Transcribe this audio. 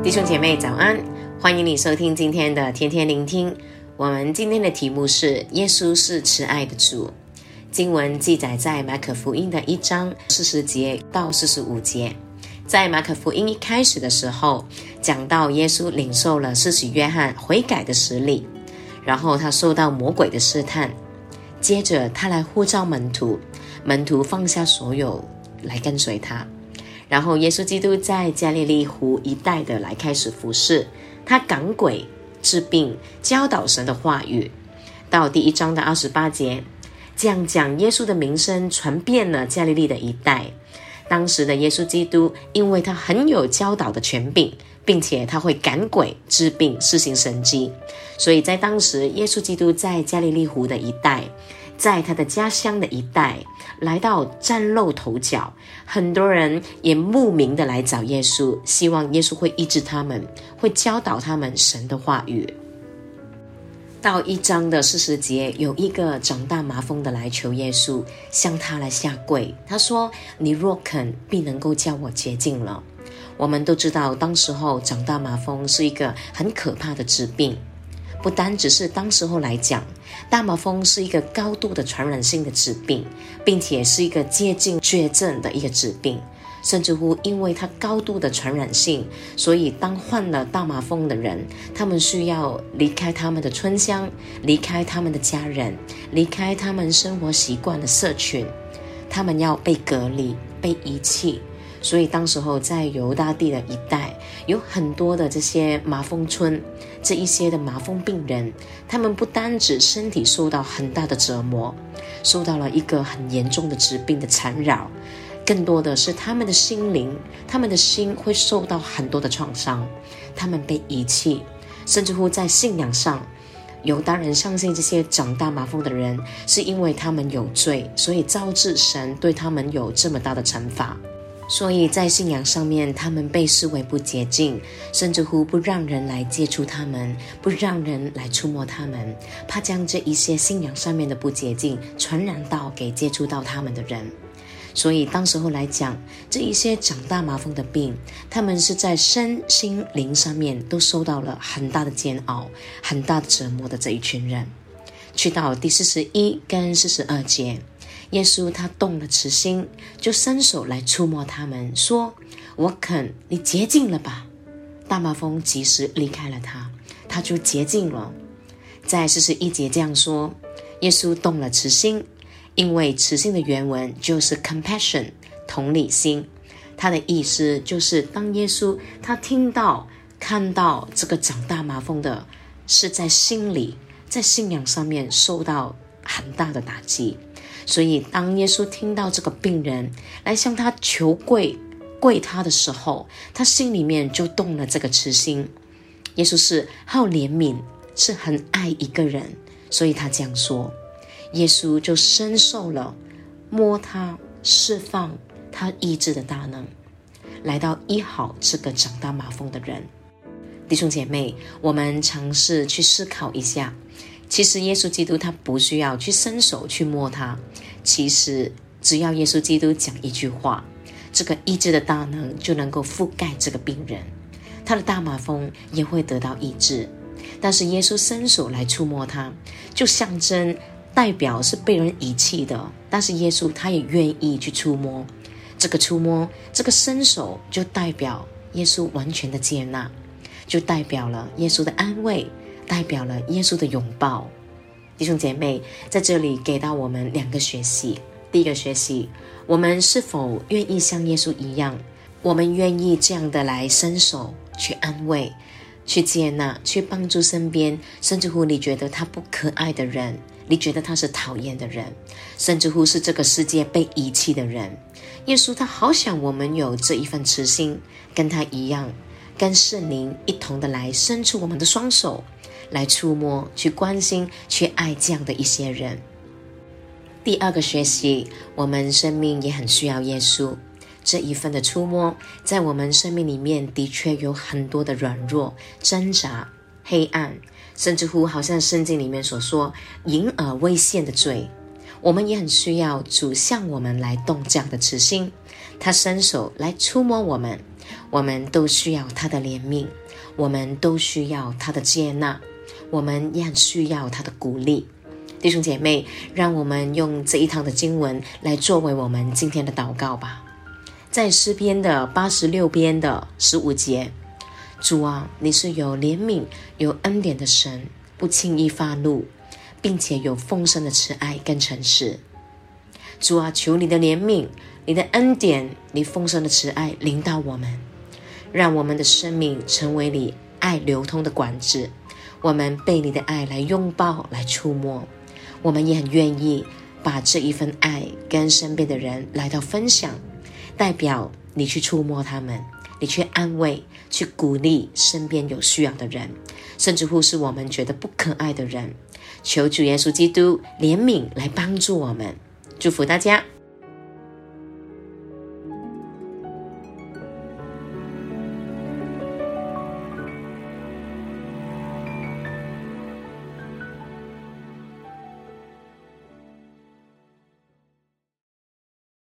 弟兄姐妹早安，欢迎你收听今天的天天聆听。我们今天的题目是“耶稣是慈爱的主”。经文记载在马可福音的一章四十节到四十五节。在马可福音一开始的时候，讲到耶稣领受了施洗约翰悔改的洗礼，然后他受到魔鬼的试探，接着他来呼召门徒，门徒放下所有来跟随他。然后，耶稣基督在加利利湖一带的来开始服侍，他赶鬼、治病、教导神的话语。到第一章的二十八节，这样讲耶稣的名声传遍了加利利的一带。当时的耶稣基督，因为他很有教导的权柄，并且他会赶鬼、治病、施行神迹，所以在当时，耶稣基督在加利利湖的一带。在他的家乡的一带，来到崭露头角，很多人也慕名的来找耶稣，希望耶稣会医治他们，会教导他们神的话语。到一章的四十节，有一个长大麻风的来求耶稣，向他来下跪，他说：“你若肯，必能够叫我洁净了。”我们都知道，当时候长大麻风是一个很可怕的疾病。不单只是当时候来讲，大麻风是一个高度的传染性的疾病，并且是一个接近绝症的一个疾病。甚至乎，因为它高度的传染性，所以当患了大麻风的人，他们需要离开他们的村乡，离开他们的家人，离开他们生活习惯的社群，他们要被隔离、被遗弃。所以，当时候在犹大地的一带，有很多的这些麻风村，这一些的麻风病人，他们不单指身体受到很大的折磨，受到了一个很严重的疾病的缠绕，更多的是他们的心灵，他们的心会受到很多的创伤，他们被遗弃，甚至乎在信仰上，犹大人相信这些长大麻风的人，是因为他们有罪，所以招致神对他们有这么大的惩罚。所以在信仰上面，他们被视为不洁净，甚至乎不让人来接触他们，不让人来触摸他们，怕将这一些信仰上面的不洁净传染到给接触到他们的人。所以当时候来讲，这一些长大麻风的病，他们是在身心灵上面都受到了很大的煎熬、很大的折磨的这一群人。去到第四十一跟四十二节。耶稣他动了慈心，就伸手来触摸他们，说：“我肯，你洁净了吧。”大麻风及时离开了他，他就洁净了。在四十一节这样说：耶稣动了慈心，因为慈心的原文就是 compassion，同理心。他的意思就是，当耶稣他听到、看到这个长大麻风的，是在心里、在信仰上面受到很大的打击。所以，当耶稣听到这个病人来向他求跪、跪他的时候，他心里面就动了这个慈心。耶稣是好怜悯，是很爱一个人，所以他这样说。耶稣就伸受了，摸他，释放他意志的大能，来到医好这个长大麻风的人。弟兄姐妹，我们尝试去思考一下。其实耶稣基督他不需要去伸手去摸他，其实只要耶稣基督讲一句话，这个医治的大能就能够覆盖这个病人，他的大马蜂也会得到医治。但是耶稣伸手来触摸他，就象征代表是被人遗弃的，但是耶稣他也愿意去触摸，这个触摸，这个伸手就代表耶稣完全的接纳，就代表了耶稣的安慰。代表了耶稣的拥抱，弟兄姐妹在这里给到我们两个学习。第一个学习，我们是否愿意像耶稣一样，我们愿意这样的来伸手去安慰、去接纳、去帮助身边，甚至乎你觉得他不可爱的人，你觉得他是讨厌的人，甚至乎是这个世界被遗弃的人。耶稣他好想我们有这一份慈心，跟他一样，跟圣灵一同的来伸出我们的双手。来触摸、去关心、去爱这样的一些人。第二个学习，我们生命也很需要耶稣这一份的触摸。在我们生命里面，的确有很多的软弱、挣扎、黑暗，甚至乎好像圣经里面所说隐而未现的罪。我们也很需要主向我们来动这样的慈心，他伸手来触摸我们，我们都需要他的怜悯，我们都需要他的接纳，我们也很需要他的鼓励。弟兄姐妹，让我们用这一堂的经文来作为我们今天的祷告吧。在诗篇的八十六篇的十五节，主啊，你是有怜悯、有恩典的神，不轻易发怒，并且有丰盛的慈爱跟诚实。主啊，求你的怜悯、你的恩典、你丰盛的慈爱临到我们。让我们的生命成为你爱流通的管子，我们被你的爱来拥抱、来触摸，我们也很愿意把这一份爱跟身边的人来到分享，代表你去触摸他们，你去安慰、去鼓励身边有需要的人，甚至乎是我们觉得不可爱的人，求主耶稣基督怜悯来帮助我们，祝福大家。